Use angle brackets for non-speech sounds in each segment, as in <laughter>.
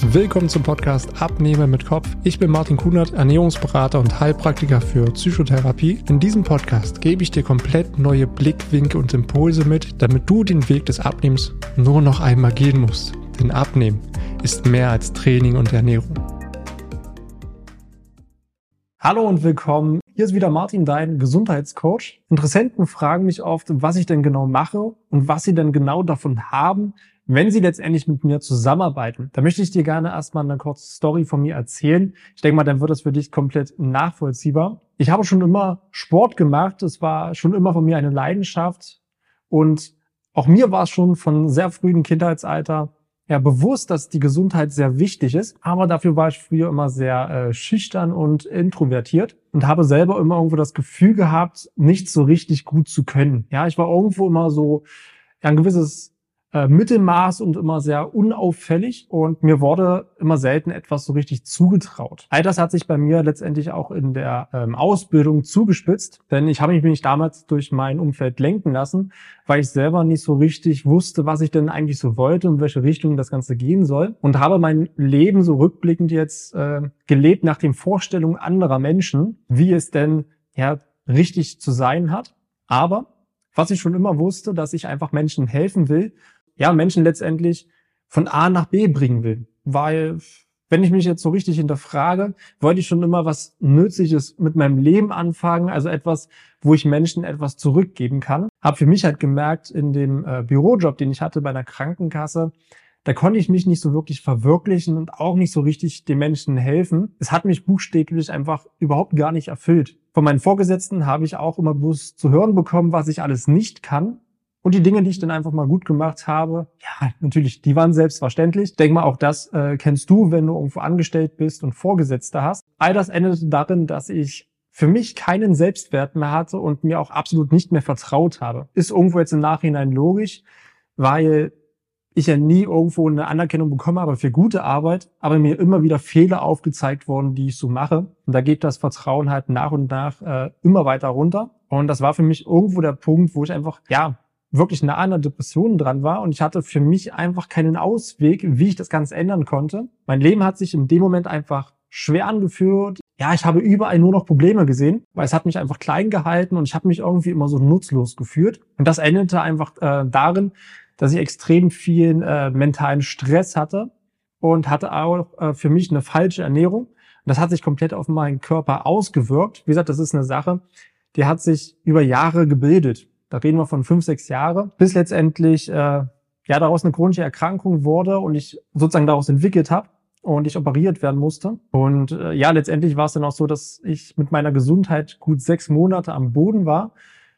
Willkommen zum Podcast Abnehmen mit Kopf. Ich bin Martin Kunert, Ernährungsberater und Heilpraktiker für Psychotherapie. In diesem Podcast gebe ich dir komplett neue Blickwinkel und Impulse mit, damit du den Weg des Abnehmens nur noch einmal gehen musst. Denn Abnehmen ist mehr als Training und Ernährung. Hallo und willkommen. Hier ist wieder Martin, dein Gesundheitscoach. Interessenten fragen mich oft, was ich denn genau mache und was sie denn genau davon haben, wenn sie letztendlich mit mir zusammenarbeiten, da möchte ich dir gerne erstmal eine kurze Story von mir erzählen. Ich denke mal, dann wird das für dich komplett nachvollziehbar. Ich habe schon immer Sport gemacht. Es war schon immer von mir eine Leidenschaft. Und auch mir war es schon von sehr frühen Kindheitsalter ja bewusst, dass die Gesundheit sehr wichtig ist. Aber dafür war ich früher immer sehr äh, schüchtern und introvertiert und habe selber immer irgendwo das Gefühl gehabt, nicht so richtig gut zu können. Ja, ich war irgendwo immer so ja, ein gewisses äh, Mittelmaß und immer sehr unauffällig und mir wurde immer selten etwas so richtig zugetraut. All das hat sich bei mir letztendlich auch in der ähm, Ausbildung zugespitzt, denn ich habe mich nicht damals durch mein Umfeld lenken lassen, weil ich selber nicht so richtig wusste, was ich denn eigentlich so wollte und welche Richtung das Ganze gehen soll und habe mein Leben so rückblickend jetzt äh, gelebt nach den Vorstellungen anderer Menschen, wie es denn ja richtig zu sein hat. Aber was ich schon immer wusste, dass ich einfach Menschen helfen will ja, Menschen letztendlich von A nach B bringen will. Weil, wenn ich mich jetzt so richtig hinterfrage, wollte ich schon immer was Nützliches mit meinem Leben anfangen, also etwas, wo ich Menschen etwas zurückgeben kann. Hab für mich halt gemerkt, in dem äh, Bürojob, den ich hatte bei einer Krankenkasse, da konnte ich mich nicht so wirklich verwirklichen und auch nicht so richtig den Menschen helfen. Es hat mich buchstäblich einfach überhaupt gar nicht erfüllt. Von meinen Vorgesetzten habe ich auch immer bloß zu hören bekommen, was ich alles nicht kann. Und die Dinge, die ich dann einfach mal gut gemacht habe, ja, natürlich, die waren selbstverständlich. Ich denke mal, auch das äh, kennst du, wenn du irgendwo angestellt bist und Vorgesetzte hast. All das endete darin, dass ich für mich keinen Selbstwert mehr hatte und mir auch absolut nicht mehr vertraut habe. Ist irgendwo jetzt im Nachhinein logisch, weil ich ja nie irgendwo eine Anerkennung bekommen habe für gute Arbeit, aber mir immer wieder Fehler aufgezeigt worden, die ich so mache. Und da geht das Vertrauen halt nach und nach äh, immer weiter runter. Und das war für mich irgendwo der Punkt, wo ich einfach, ja, wirklich nah an der Depression dran war und ich hatte für mich einfach keinen Ausweg, wie ich das Ganze ändern konnte. Mein Leben hat sich in dem Moment einfach schwer angeführt. Ja, ich habe überall nur noch Probleme gesehen, weil es hat mich einfach klein gehalten und ich habe mich irgendwie immer so nutzlos geführt. Und das endete einfach äh, darin, dass ich extrem viel äh, mentalen Stress hatte und hatte auch äh, für mich eine falsche Ernährung. Und das hat sich komplett auf meinen Körper ausgewirkt. Wie gesagt, das ist eine Sache, die hat sich über Jahre gebildet da reden wir von fünf, sechs Jahre, bis letztendlich äh, ja daraus eine chronische Erkrankung wurde und ich sozusagen daraus entwickelt habe und ich operiert werden musste. Und äh, ja, letztendlich war es dann auch so, dass ich mit meiner Gesundheit gut sechs Monate am Boden war.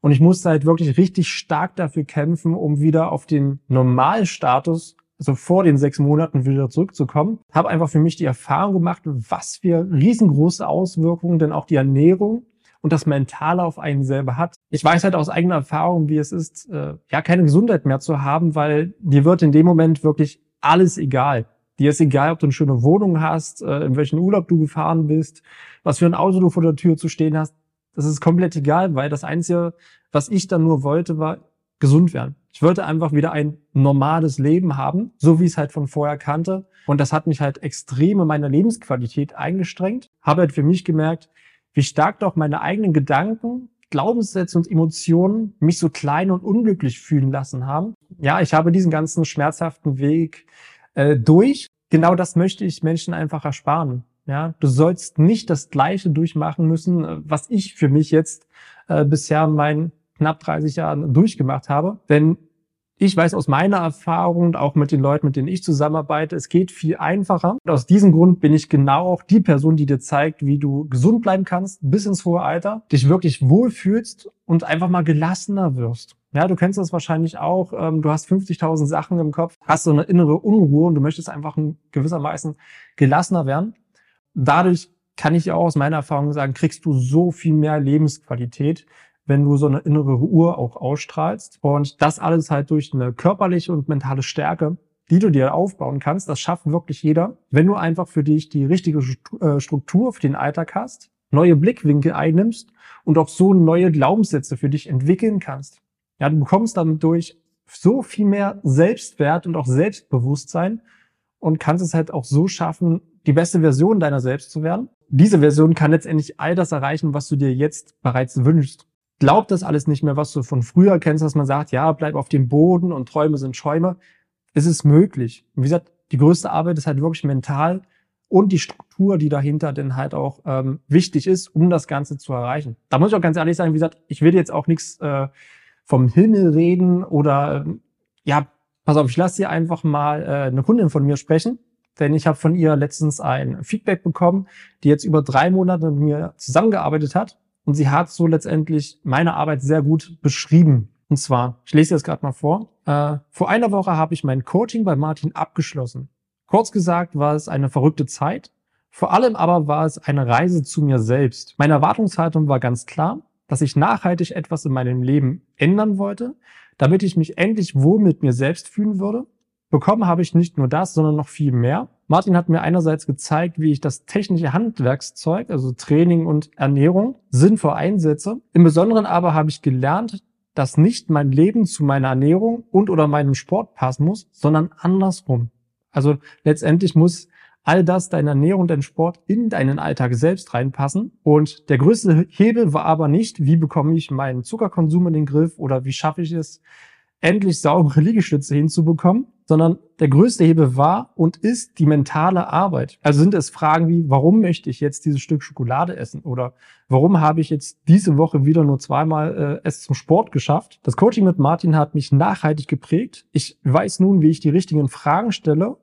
Und ich musste halt wirklich richtig stark dafür kämpfen, um wieder auf den Normalstatus, also vor den sechs Monaten wieder zurückzukommen. Habe einfach für mich die Erfahrung gemacht, was für riesengroße Auswirkungen denn auch die Ernährung und das Mentale auf einen selber hat. Ich weiß halt aus eigener Erfahrung, wie es ist, äh, ja, keine Gesundheit mehr zu haben, weil dir wird in dem Moment wirklich alles egal. Dir ist egal, ob du eine schöne Wohnung hast, äh, in welchen Urlaub du gefahren bist, was für ein Auto du vor der Tür zu stehen hast. Das ist komplett egal, weil das Einzige, was ich dann nur wollte, war gesund werden. Ich wollte einfach wieder ein normales Leben haben, so wie ich es halt von vorher kannte. Und das hat mich halt extrem in meiner Lebensqualität eingestrengt. Habe halt für mich gemerkt, wie stark doch meine eigenen Gedanken, Glaubenssätze und Emotionen mich so klein und unglücklich fühlen lassen haben. Ja, ich habe diesen ganzen schmerzhaften Weg äh, durch. Genau das möchte ich Menschen einfach ersparen. Ja, du sollst nicht das Gleiche durchmachen müssen, äh, was ich für mich jetzt äh, bisher in meinen knapp 30 Jahren durchgemacht habe. Denn ich weiß aus meiner Erfahrung und auch mit den Leuten, mit denen ich zusammenarbeite, es geht viel einfacher. Und aus diesem Grund bin ich genau auch die Person, die dir zeigt, wie du gesund bleiben kannst bis ins hohe Alter, dich wirklich wohlfühlst und einfach mal gelassener wirst. Ja, du kennst das wahrscheinlich auch. Ähm, du hast 50.000 Sachen im Kopf, hast so eine innere Unruhe und du möchtest einfach gewissermaßen gelassener werden. Dadurch kann ich auch aus meiner Erfahrung sagen, kriegst du so viel mehr Lebensqualität, wenn du so eine innere Uhr auch ausstrahlst. Und das alles halt durch eine körperliche und mentale Stärke, die du dir aufbauen kannst. Das schafft wirklich jeder, wenn du einfach für dich die richtige äh, Struktur für den Alltag hast, neue Blickwinkel einnimmst und auch so neue Glaubenssätze für dich entwickeln kannst. Ja, du bekommst dann durch so viel mehr Selbstwert und auch Selbstbewusstsein und kannst es halt auch so schaffen, die beste Version deiner selbst zu werden. Diese Version kann letztendlich all das erreichen, was du dir jetzt bereits wünschst. Glaub das alles nicht mehr, was du von früher kennst, dass man sagt, ja, bleib auf dem Boden und Träume sind Schäume. Es ist möglich. wie gesagt, die größte Arbeit ist halt wirklich mental und die Struktur, die dahinter denn halt auch ähm, wichtig ist, um das Ganze zu erreichen. Da muss ich auch ganz ehrlich sagen, wie gesagt, ich will jetzt auch nichts äh, vom Himmel reden oder äh, ja, pass auf, ich lasse dir einfach mal äh, eine Kundin von mir sprechen, denn ich habe von ihr letztens ein Feedback bekommen, die jetzt über drei Monate mit mir zusammengearbeitet hat und sie hat so letztendlich meine Arbeit sehr gut beschrieben. Und zwar, ich lese jetzt gerade mal vor. Äh, vor einer Woche habe ich mein Coaching bei Martin abgeschlossen. Kurz gesagt war es eine verrückte Zeit. Vor allem aber war es eine Reise zu mir selbst. Meine Erwartungshaltung war ganz klar, dass ich nachhaltig etwas in meinem Leben ändern wollte, damit ich mich endlich wohl mit mir selbst fühlen würde. Bekommen habe ich nicht nur das, sondern noch viel mehr. Martin hat mir einerseits gezeigt, wie ich das technische Handwerkszeug, also Training und Ernährung, sinnvoll einsetze. Im Besonderen aber habe ich gelernt, dass nicht mein Leben zu meiner Ernährung und oder meinem Sport passen muss, sondern andersrum. Also letztendlich muss all das, deine Ernährung, dein Sport in deinen Alltag selbst reinpassen. Und der größte Hebel war aber nicht, wie bekomme ich meinen Zuckerkonsum in den Griff oder wie schaffe ich es, endlich saubere Liegestütze hinzubekommen, sondern der größte Hebel war und ist die mentale Arbeit. Also sind es Fragen wie, warum möchte ich jetzt dieses Stück Schokolade essen? Oder warum habe ich jetzt diese Woche wieder nur zweimal äh, es zum Sport geschafft? Das Coaching mit Martin hat mich nachhaltig geprägt. Ich weiß nun, wie ich die richtigen Fragen stelle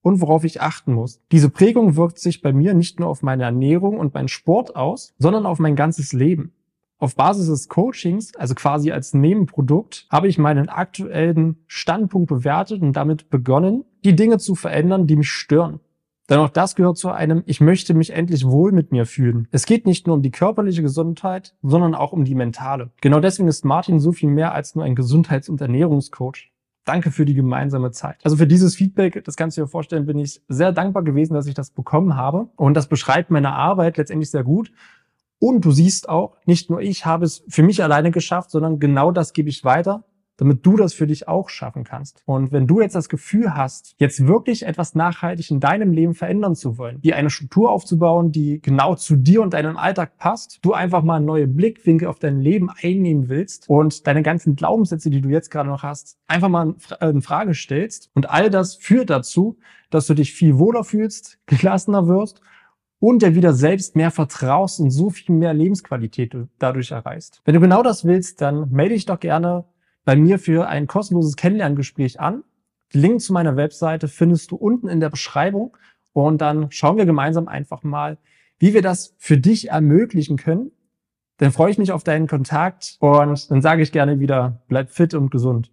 und worauf ich achten muss. Diese Prägung wirkt sich bei mir nicht nur auf meine Ernährung und meinen Sport aus, sondern auf mein ganzes Leben. Auf Basis des Coachings, also quasi als Nebenprodukt, habe ich meinen aktuellen Standpunkt bewertet und damit begonnen, die Dinge zu verändern, die mich stören. Denn auch das gehört zu einem, ich möchte mich endlich wohl mit mir fühlen. Es geht nicht nur um die körperliche Gesundheit, sondern auch um die mentale. Genau deswegen ist Martin so viel mehr als nur ein Gesundheits- und Ernährungscoach. Danke für die gemeinsame Zeit. Also für dieses Feedback, das kannst du dir vorstellen, bin ich sehr dankbar gewesen, dass ich das bekommen habe. Und das beschreibt meine Arbeit letztendlich sehr gut. Und du siehst auch, nicht nur ich habe es für mich alleine geschafft, sondern genau das gebe ich weiter damit du das für dich auch schaffen kannst. Und wenn du jetzt das Gefühl hast, jetzt wirklich etwas nachhaltig in deinem Leben verändern zu wollen, dir eine Struktur aufzubauen, die genau zu dir und deinem Alltag passt, du einfach mal neue Blickwinkel auf dein Leben einnehmen willst und deine ganzen Glaubenssätze, die du jetzt gerade noch hast, einfach mal in äh, Frage stellst und all das führt dazu, dass du dich viel wohler fühlst, <laughs> gelassener wirst und dir wieder selbst mehr vertraust und so viel mehr Lebensqualität dadurch erreichst. Wenn du genau das willst, dann melde dich doch gerne bei mir für ein kostenloses Kennenlerngespräch an. Link zu meiner Webseite findest du unten in der Beschreibung und dann schauen wir gemeinsam einfach mal, wie wir das für dich ermöglichen können. Dann freue ich mich auf deinen Kontakt und dann sage ich gerne wieder, bleib fit und gesund.